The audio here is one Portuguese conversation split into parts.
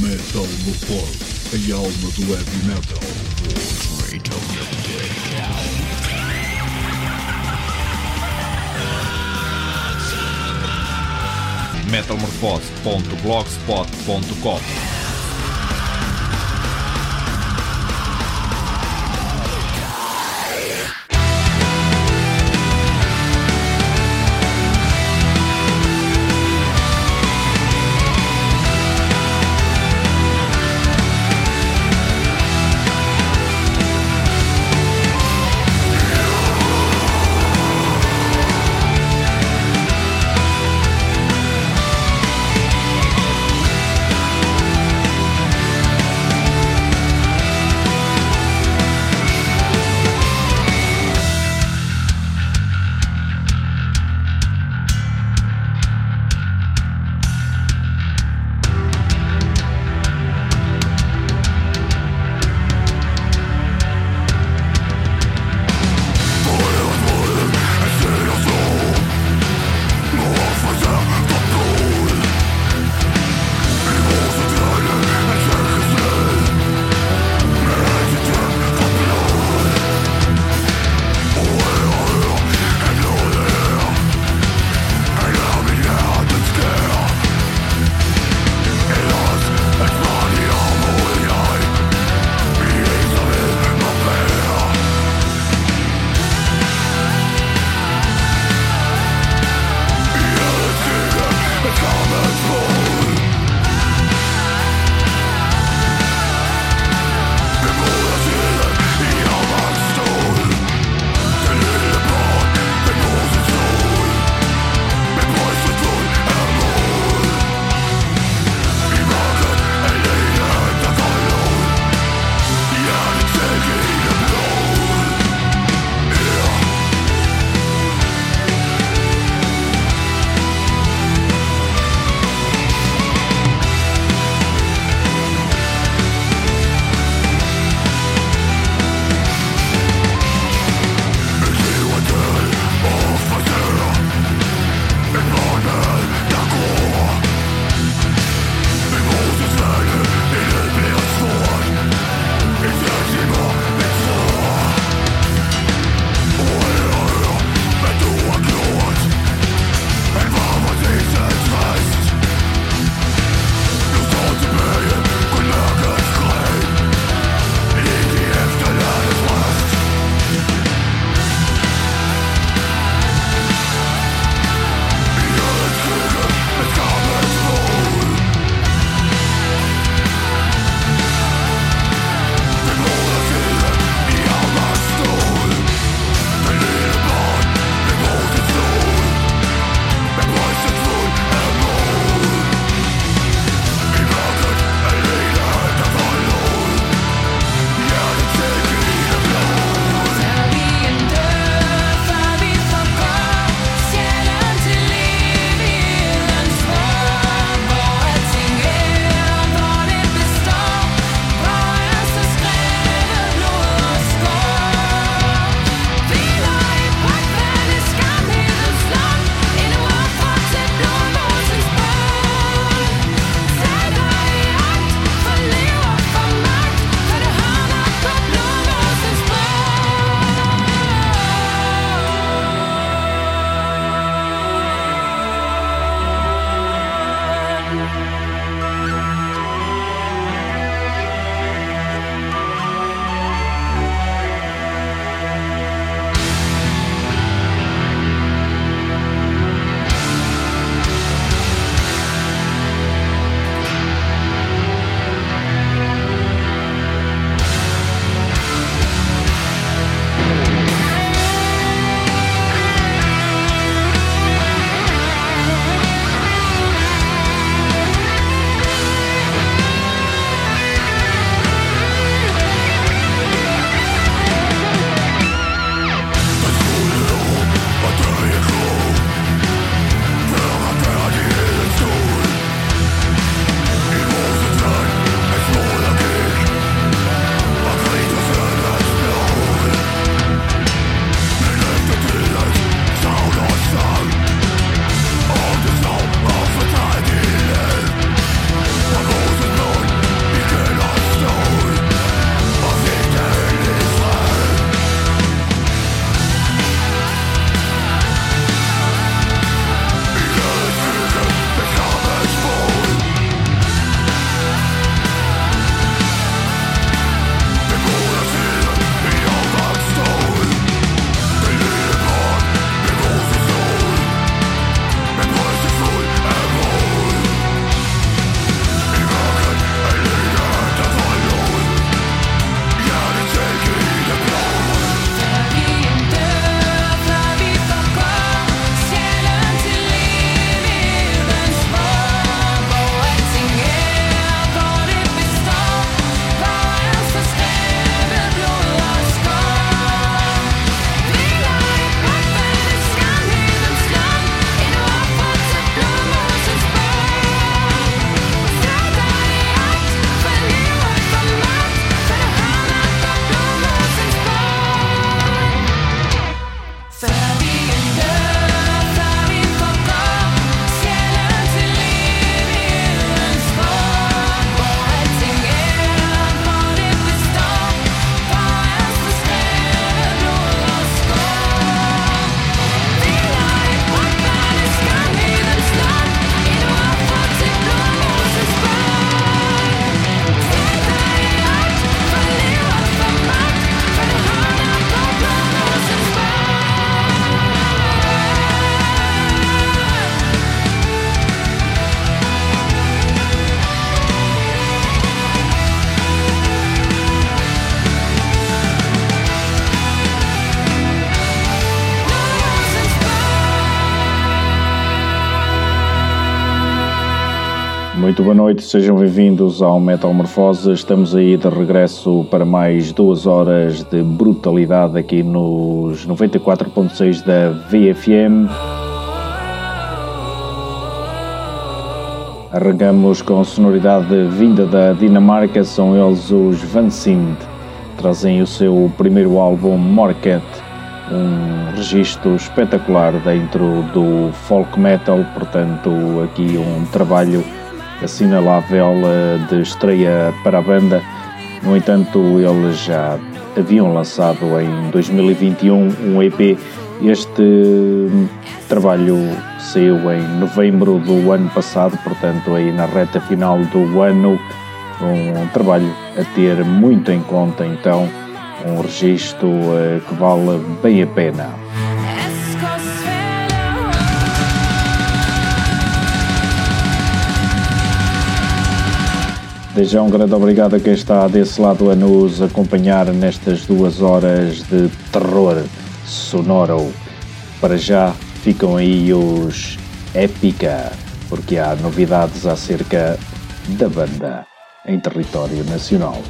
Metal no Pod, a alma do heavy metal. metalmorfose.blogspot.com boa noite, sejam bem-vindos ao Metamorfose. Estamos aí de regresso para mais duas horas de brutalidade aqui nos 94.6 da VFM. Arrancamos com sonoridade vinda da Dinamarca, são eles os Van Sind. Trazem o seu primeiro álbum Morket, um registro espetacular dentro do folk metal, portanto, aqui um trabalho assinalável eh, de estreia para a banda. No entanto, eles já haviam lançado em 2021 um EP. Este trabalho saiu em novembro do ano passado, portanto, aí na reta final do ano. Um trabalho a ter muito em conta, então, um registro uh, que vale bem a pena. Já um grande obrigado a quem está desse lado a nos acompanhar nestas duas horas de terror sonoro. Para já ficam aí os Épica, porque há novidades acerca da banda em território nacional.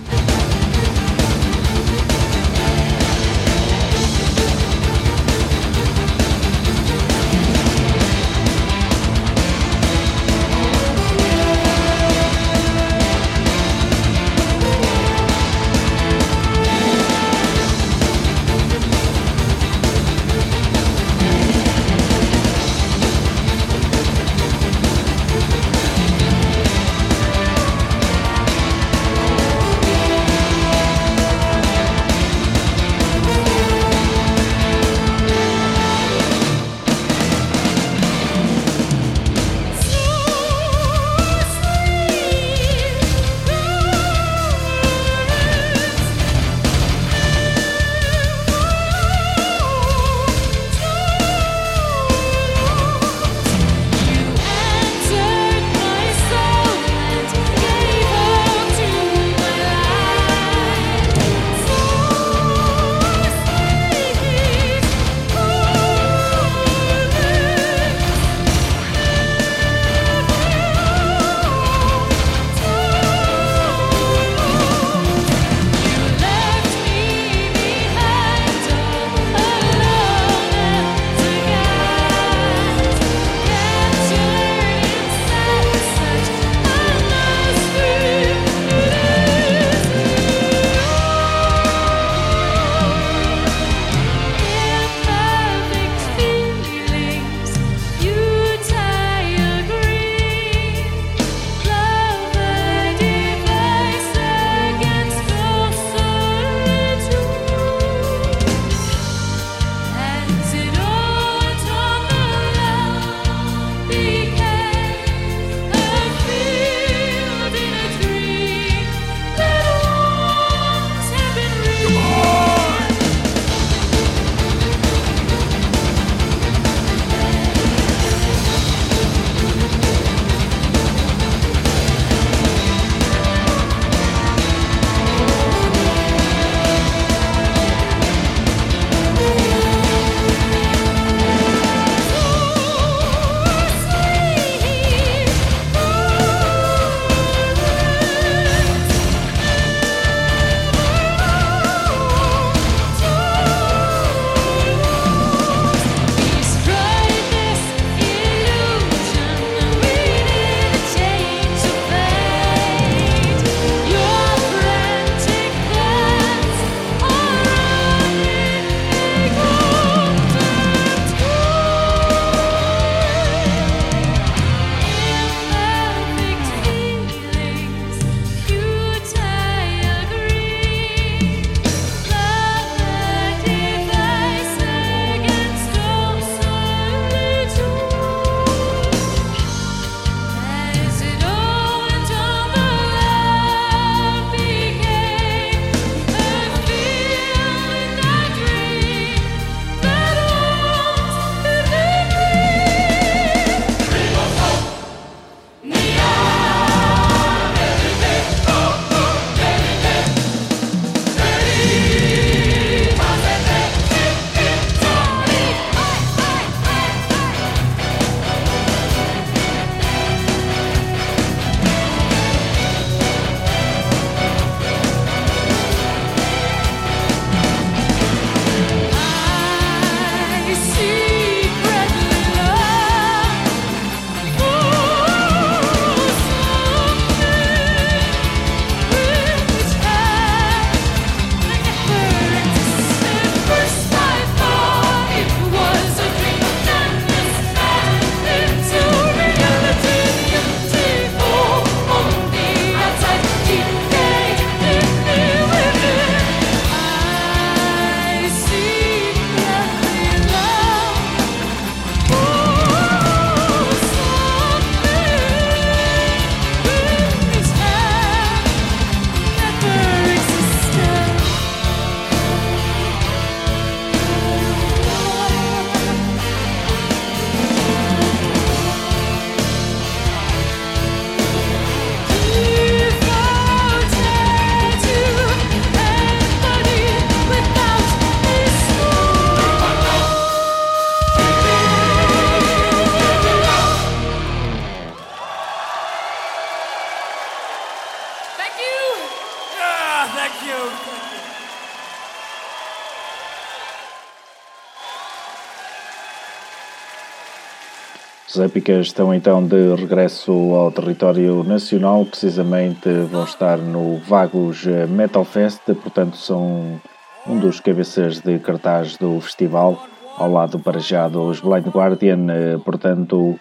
Os Épicas estão então de regresso ao território nacional, precisamente vão estar no Vagos Metal Fest, portanto são um dos cabeças de cartaz do festival, ao lado para já dos Blind Guardian, portanto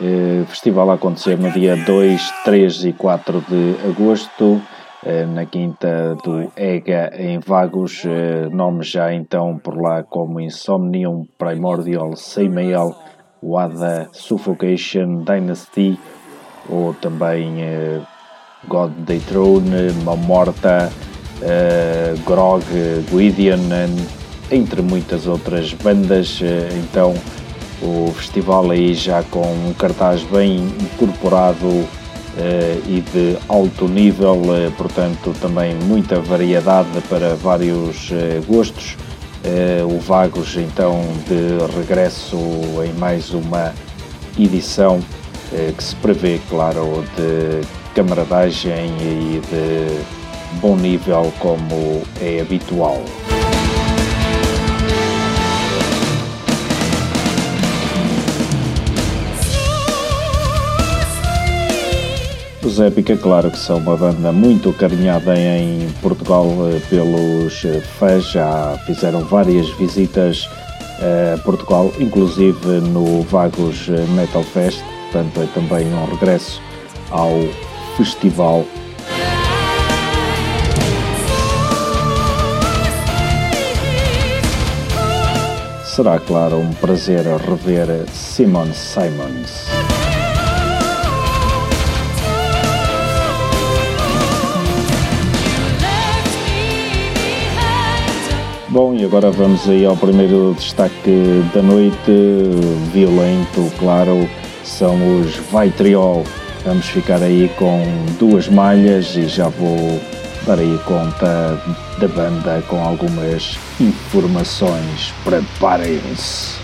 eh, festival a acontecer no dia 2, 3 e 4 de agosto, eh, na quinta do EGA em Vagos, eh, nomes já então por lá como Insomnium, Primordial, Seimael, Wada, Suffocation, Dynasty, ou também God Day Throne, Mamorta, Grog, Guidian, entre muitas outras bandas. Então, o festival aí já com um cartaz bem incorporado uh, e de alto nível, uh, portanto também muita variedade para vários uh, gostos. O Vagos então de regresso em mais uma edição que se prevê, claro, de camaradagem e de bom nível como é habitual. Os Épica, claro que são uma banda muito carinhada em Portugal eh, pelos eh, fãs, já fizeram várias visitas a Portugal, inclusive no Vagos Metal Fest, portanto é também um regresso ao festival. Será, claro, um prazer rever Simon Simons. Bom, e agora vamos aí ao primeiro destaque da noite, violento, claro, são os Vitriol. Vamos ficar aí com duas malhas e já vou dar aí conta da banda com algumas informações. Preparem-se!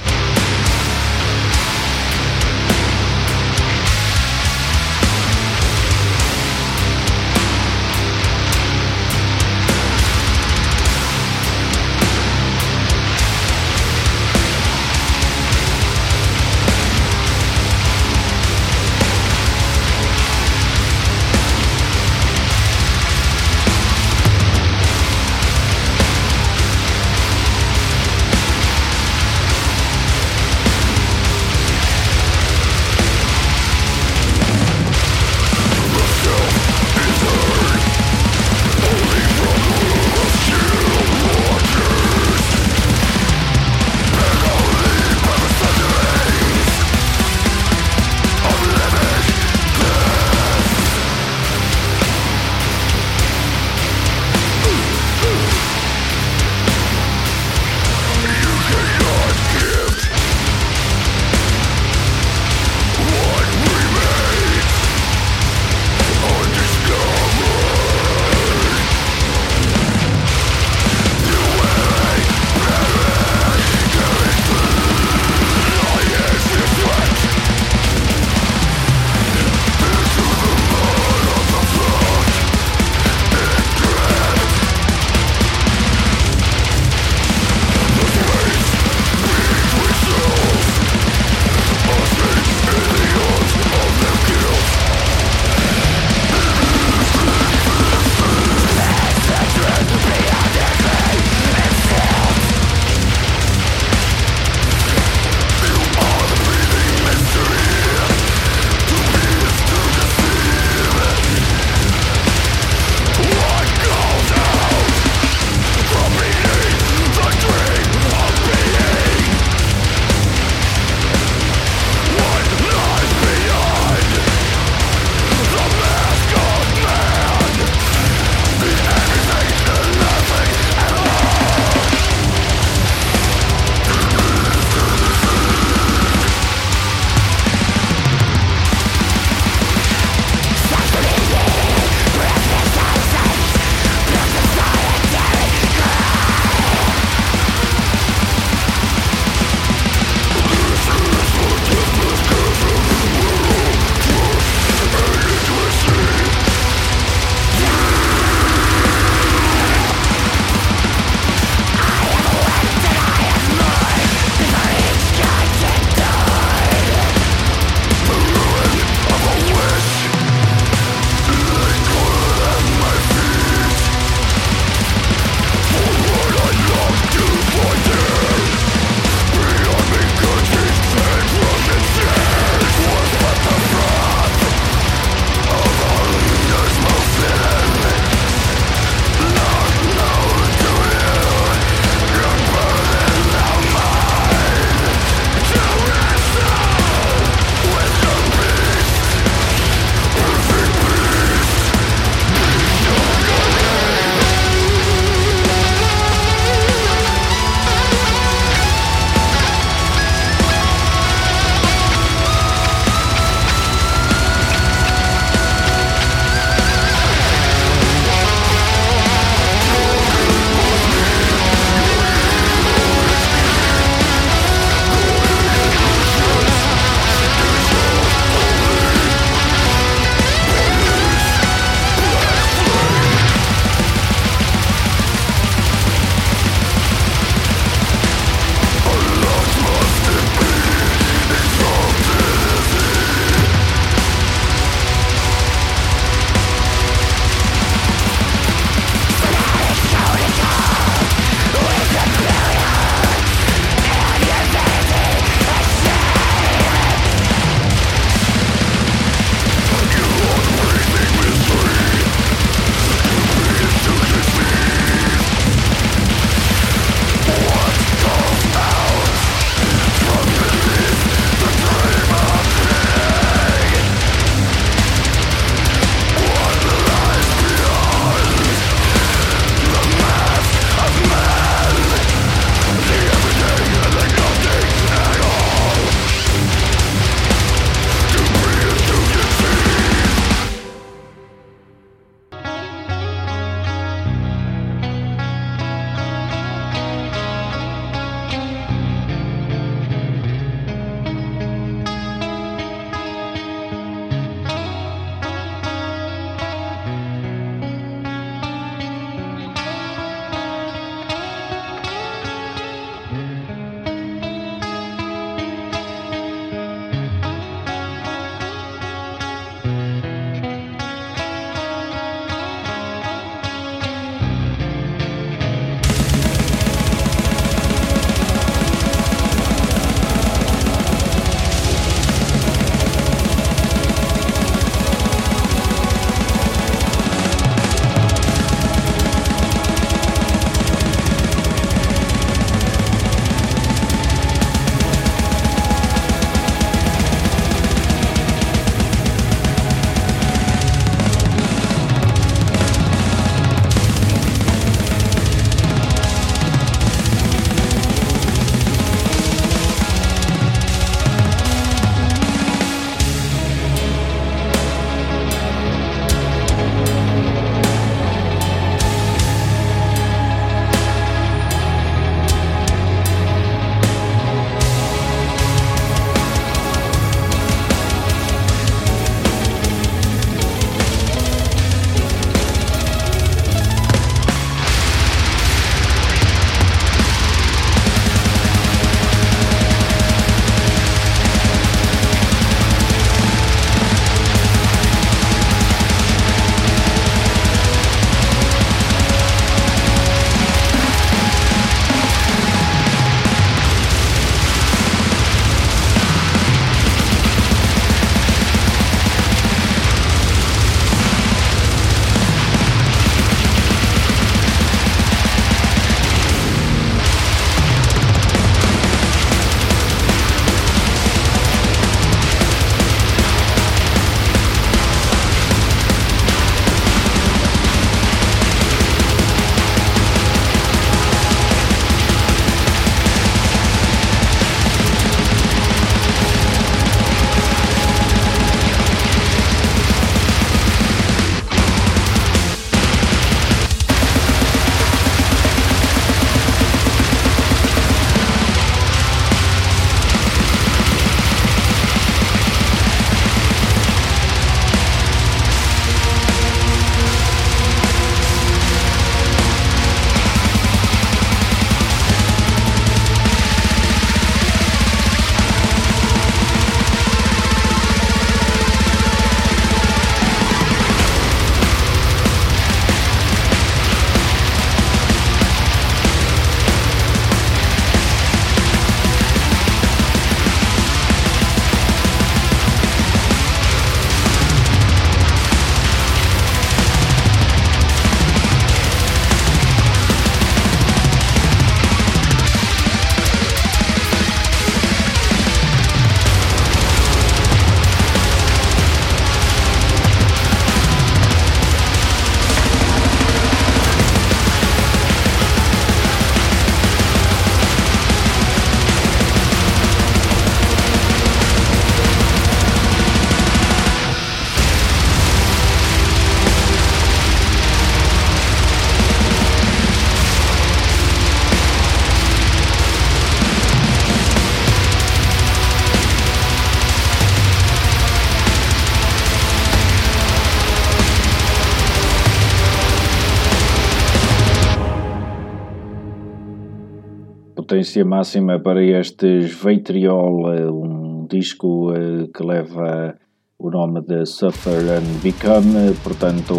Potência máxima para estes Veitriol, um disco eh, que leva o nome de Suffer and Become, portanto,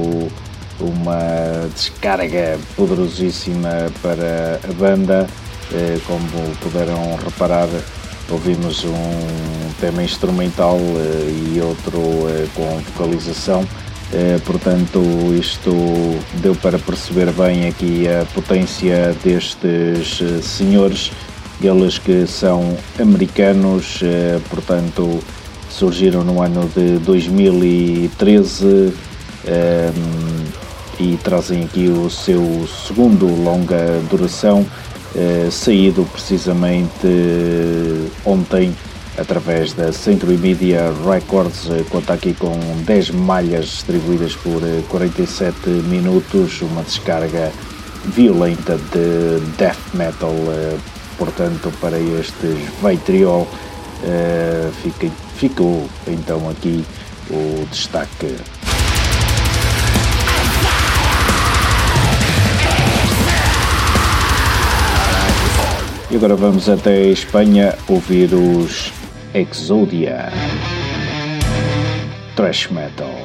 uma descarga poderosíssima para a banda. Eh, como puderam reparar, ouvimos um tema instrumental eh, e outro com vocalização. Portanto, isto deu para perceber bem aqui a potência destes senhores, eles que são americanos, portanto, surgiram no ano de 2013 um, ehm, e trazem aqui o seu segundo longa duração, saído precisamente ontem através da Century Media Records, uh, conta aqui com 10 malhas distribuídas por 47 eh, minutos, uma descarga violenta de death metal, portanto, para estes Vitriol. Fica, ficou então aqui o destaque. E agora vamos até Espanha ouvir os Exodia Trash Metal.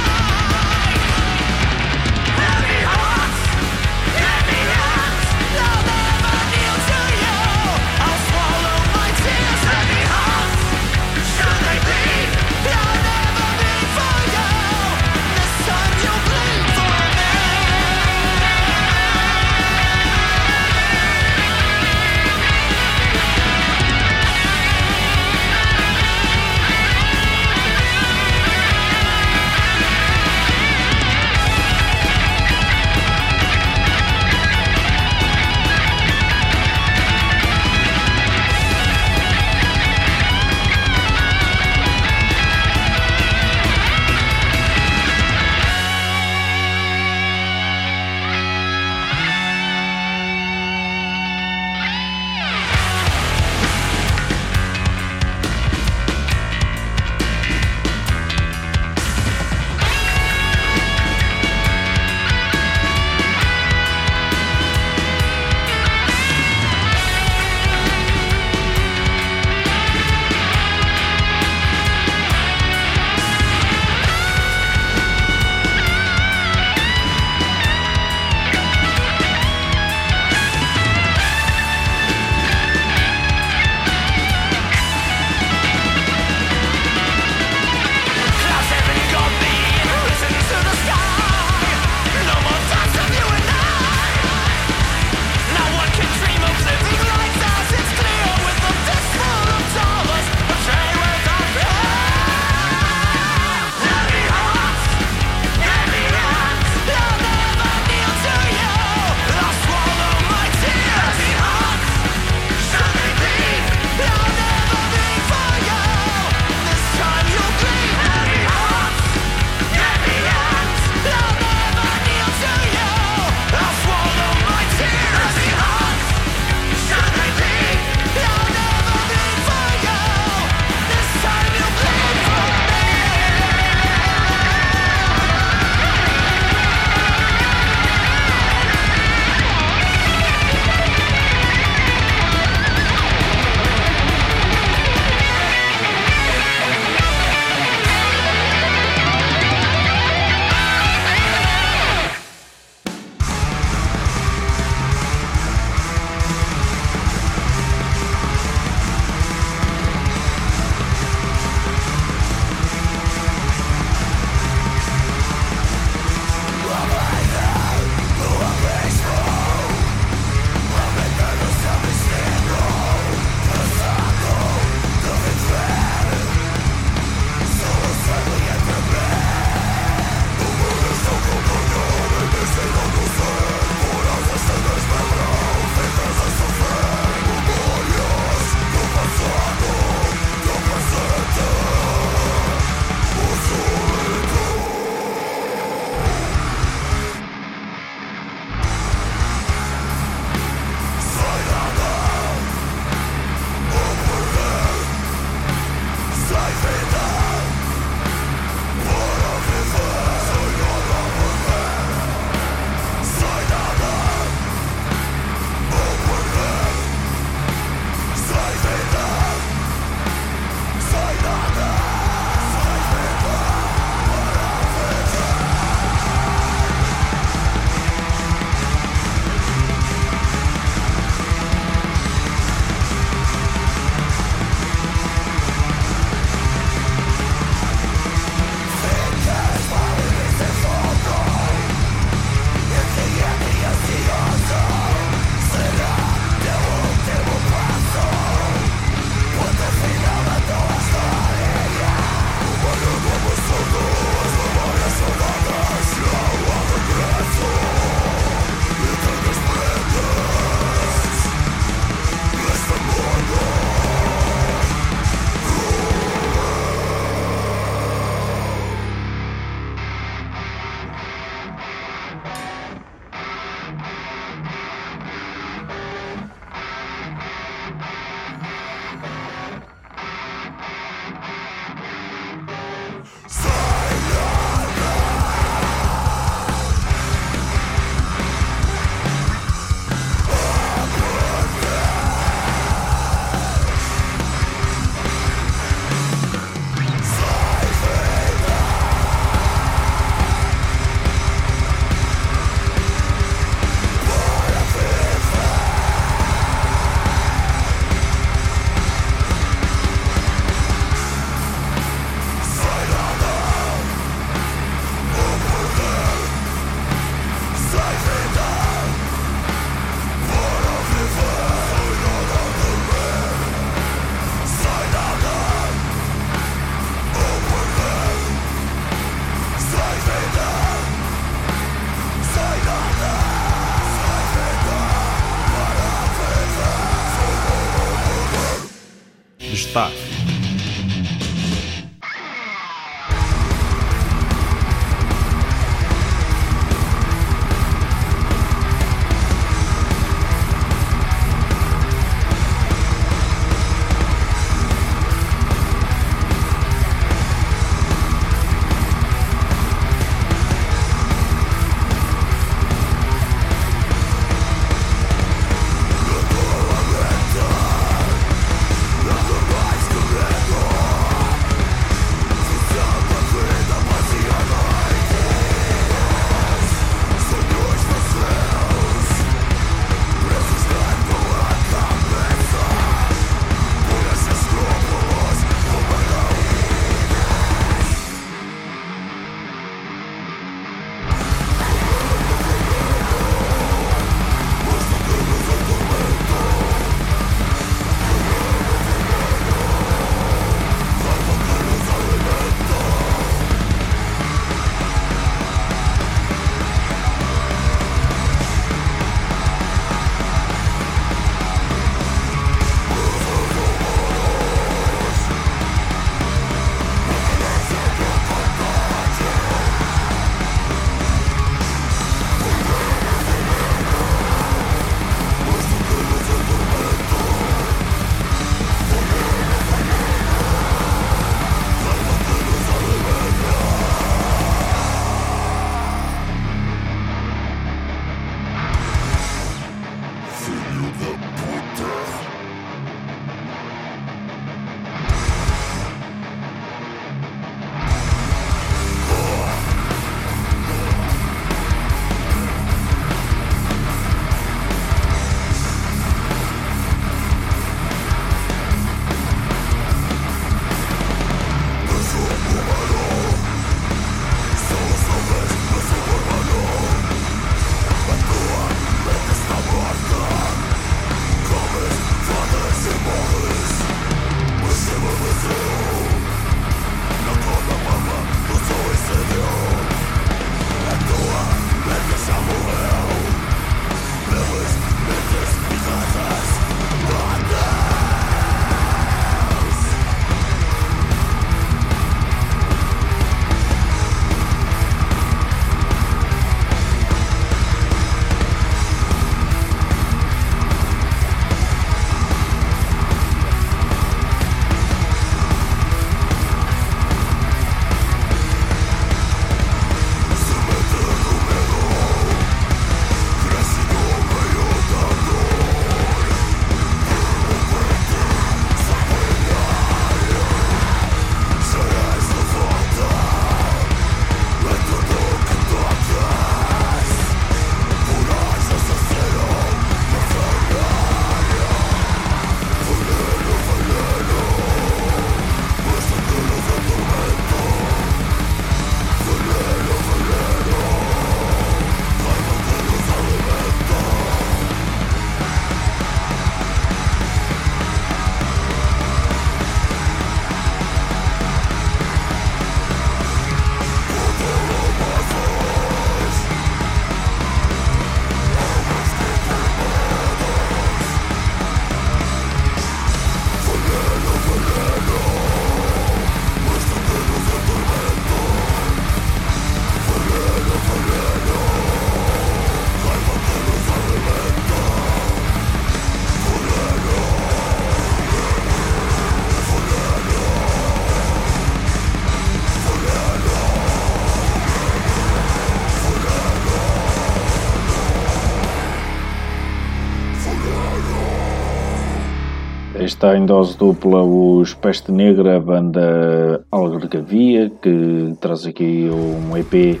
Está em dose dupla os Peste Negra, a banda Algarvia, que traz aqui um EP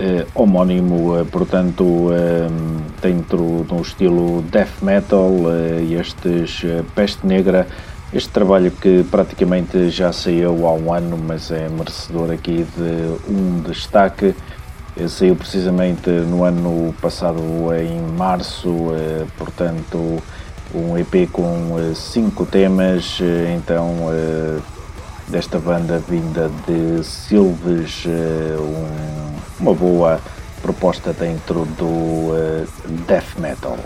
eh, homónimo, eh, portanto, eh, dentro de um estilo death metal, eh, estes eh, Peste Negra, este trabalho que praticamente já saiu há um ano, mas é merecedor aqui de um destaque. Eh, saiu precisamente no ano passado, em março, portanto um EP com uh, cinco temas, uh, então uh, desta banda vinda de Silves, um, uma boa proposta dentro do death metal.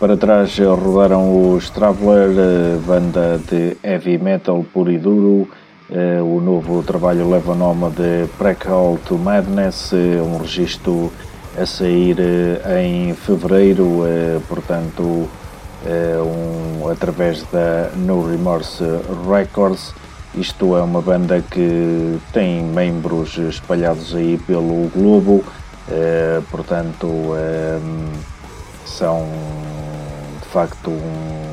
Para trás rodaram os Traveler, banda de heavy metal puro e duro. O novo trabalho leva o nome de Precall to Madness, um registro a sair em fevereiro, portanto, um, através da No Remorse Records. Isto é uma banda que tem membros espalhados aí pelo globo, portanto, são facto um,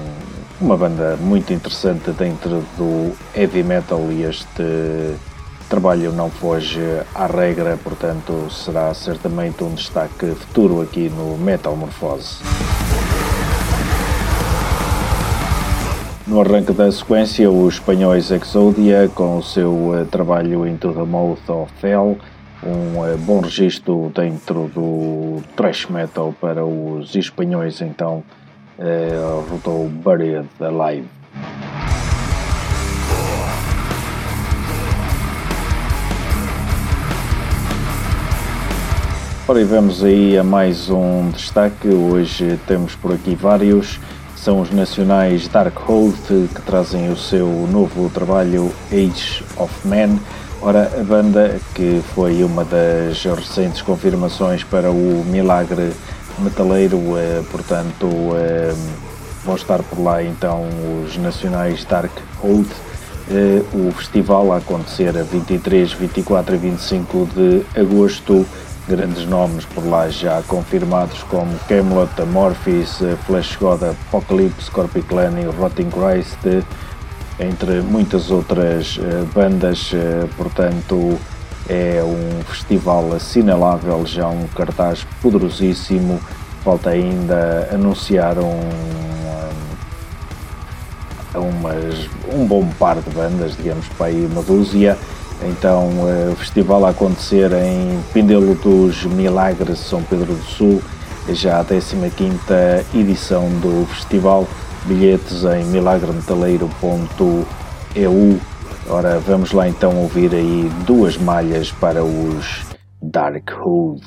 uma banda muito interessante dentro do heavy metal e este trabalho não foge à regra, portanto será certamente um destaque futuro aqui no Metal Morphose. No arranque da sequência, os espanhóis Exodia, com o seu uh, trabalho Into the Mouth of Hell, um uh, bom registro dentro do thrash metal para os espanhóis, então uh, rodou Buried Alive. Ora, e vamos aí a mais um destaque. Hoje temos por aqui vários. São os nacionais Darkhold que trazem o seu novo trabalho Age of Man. Ora, a banda que foi uma das recentes confirmações para o Milagre metaleiro, eh, portanto eh, vão estar por lá então os nacionais Dark Hold. Eh, o festival a acontecer a 23, 24 e 25 de agosto. Grandes nomes por lá já confirmados como Camelot, Amorphis, Flash God, Apocalypse, Corpiclan e Rotting Christ, entre muitas outras bandas, portanto é um festival assinalável, já um cartaz poderosíssimo. Falta ainda anunciar um, umas, um bom par de bandas, digamos para aí uma dúzia. Então, o festival a acontecer em Pindelo dos Milagres, São Pedro do Sul, já a 15 edição do festival. Bilhetes em milagremetaleiro.eu Ora, vamos lá então ouvir aí duas malhas para os Dark Hood.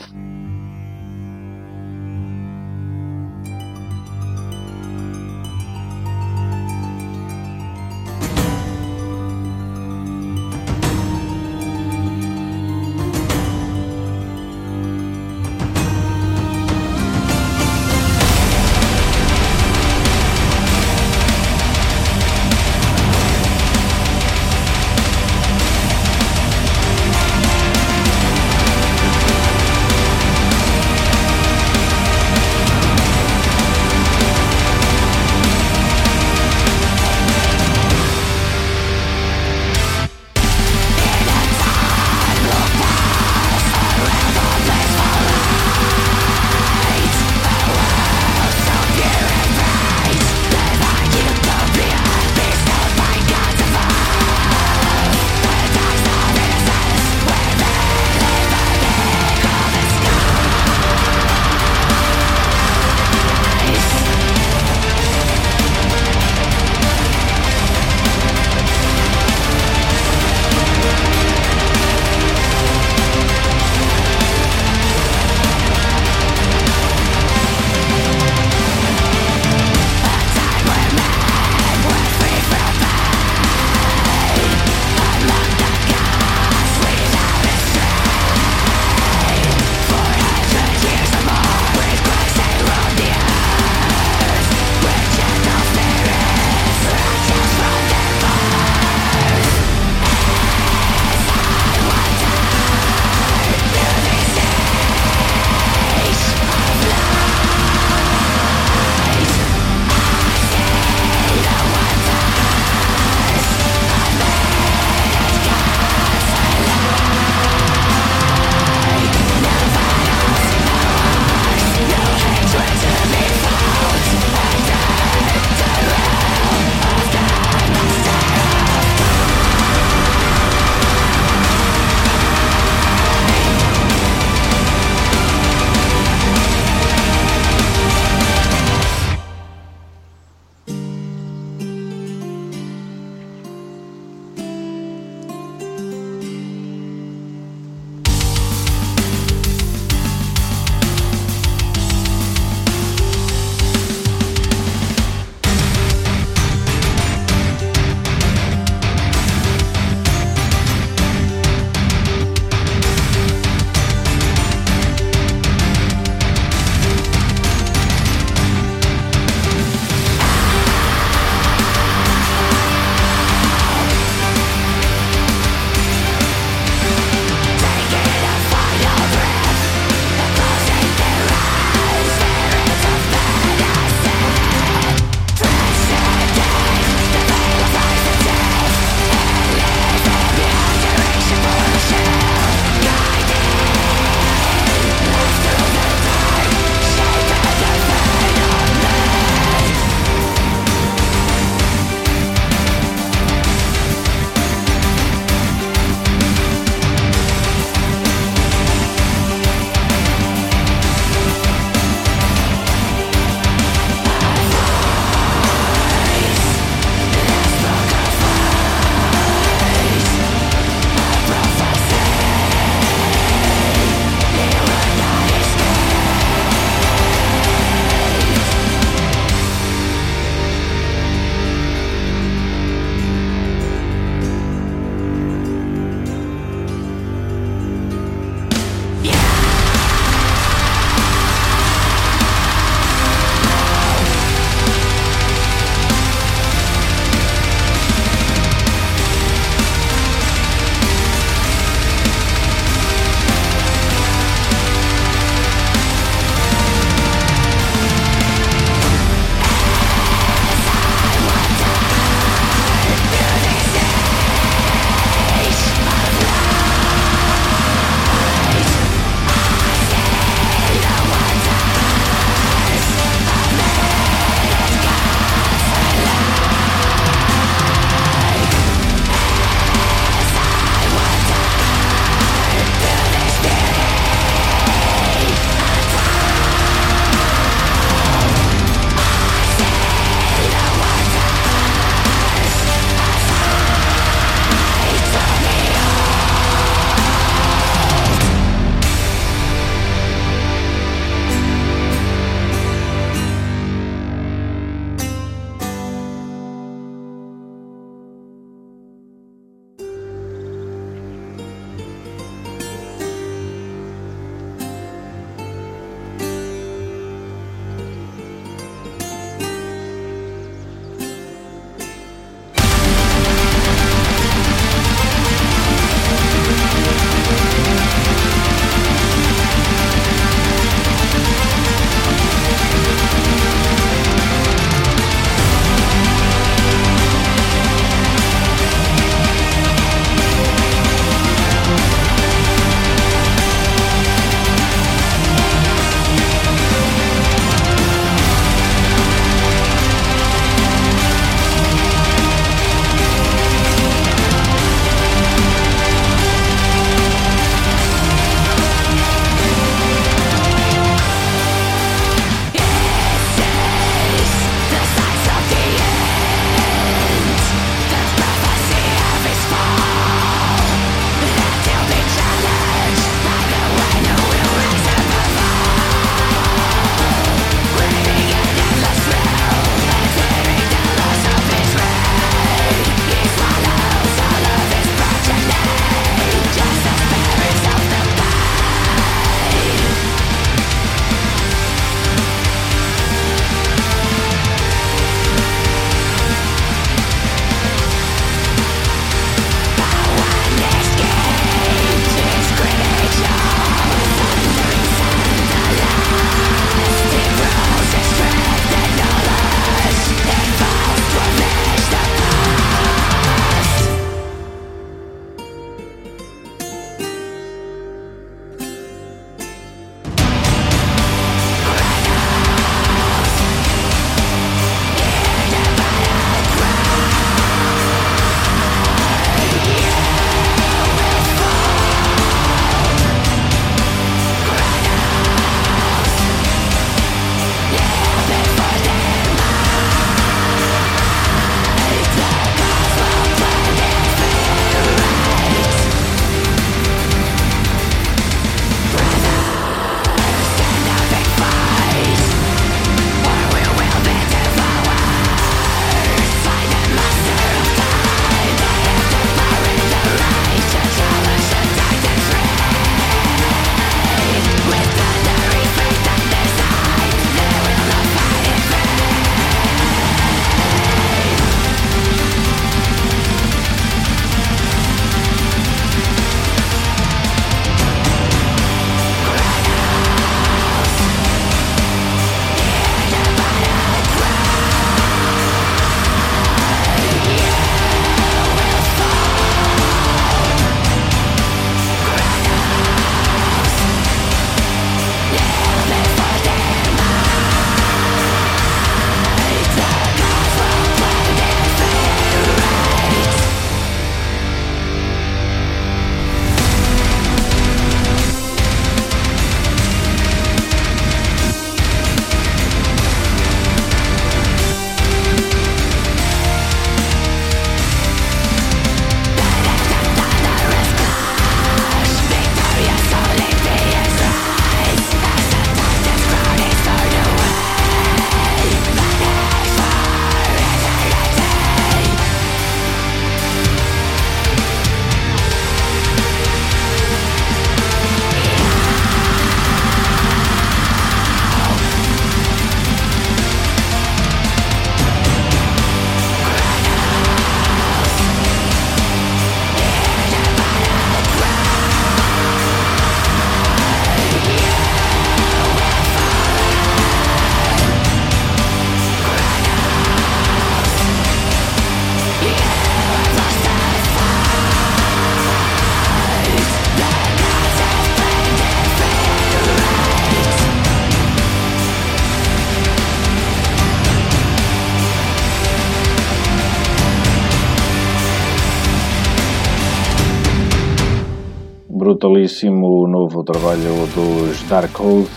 Brutalíssimo novo trabalho dos Darkhold,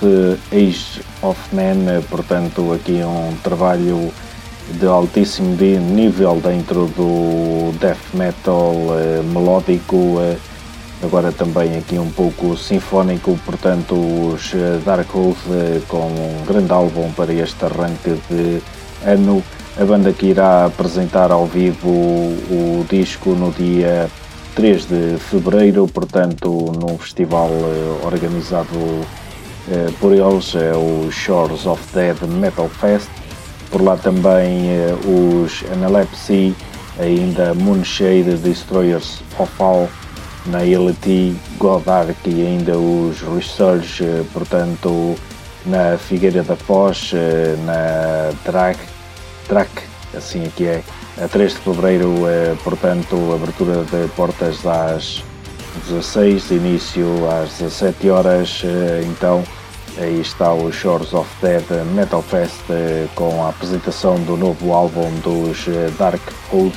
Age of Men, portanto aqui um trabalho de altíssimo nível dentro do death metal eh, melódico, eh, agora também aqui um pouco sinfónico, portanto os eh, Darkhold com um grande álbum para este arranque de ano. A banda que irá apresentar ao vivo o disco no dia 3 de fevereiro, portanto, num festival eh, organizado eh, por eles, é o Shores of Dead Metal Fest. Por lá também eh, os Analepsy, ainda Moonshade Destroyers of All, na LT, Godark e ainda os Research, portanto, na Figueira da Foz, na Drag, Drac, assim aqui é, a 3 de fevereiro, é, portanto, abertura de portas às 16, início às 17 horas, é, então aí está o Shores of Dead Metal Fest é, com a apresentação do novo álbum dos Dark Oath,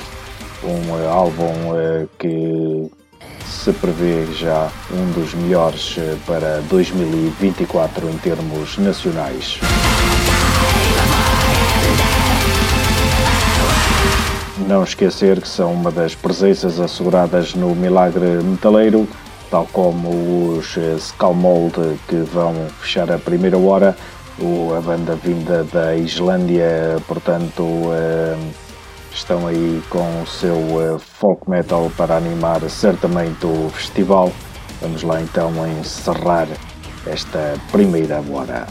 um álbum que se prevê já um dos melhores para 2024 em termos nacionais. Não esquecer que são uma das presenças asseguradas no Milagre Metaleiro, tal como os eh, Skullmold que vão fechar a primeira hora, a banda vinda da Islândia, portanto, eh, estão aí com o seu eh, folk metal para animar certamente o festival. Vamos lá então encerrar esta primeira hora.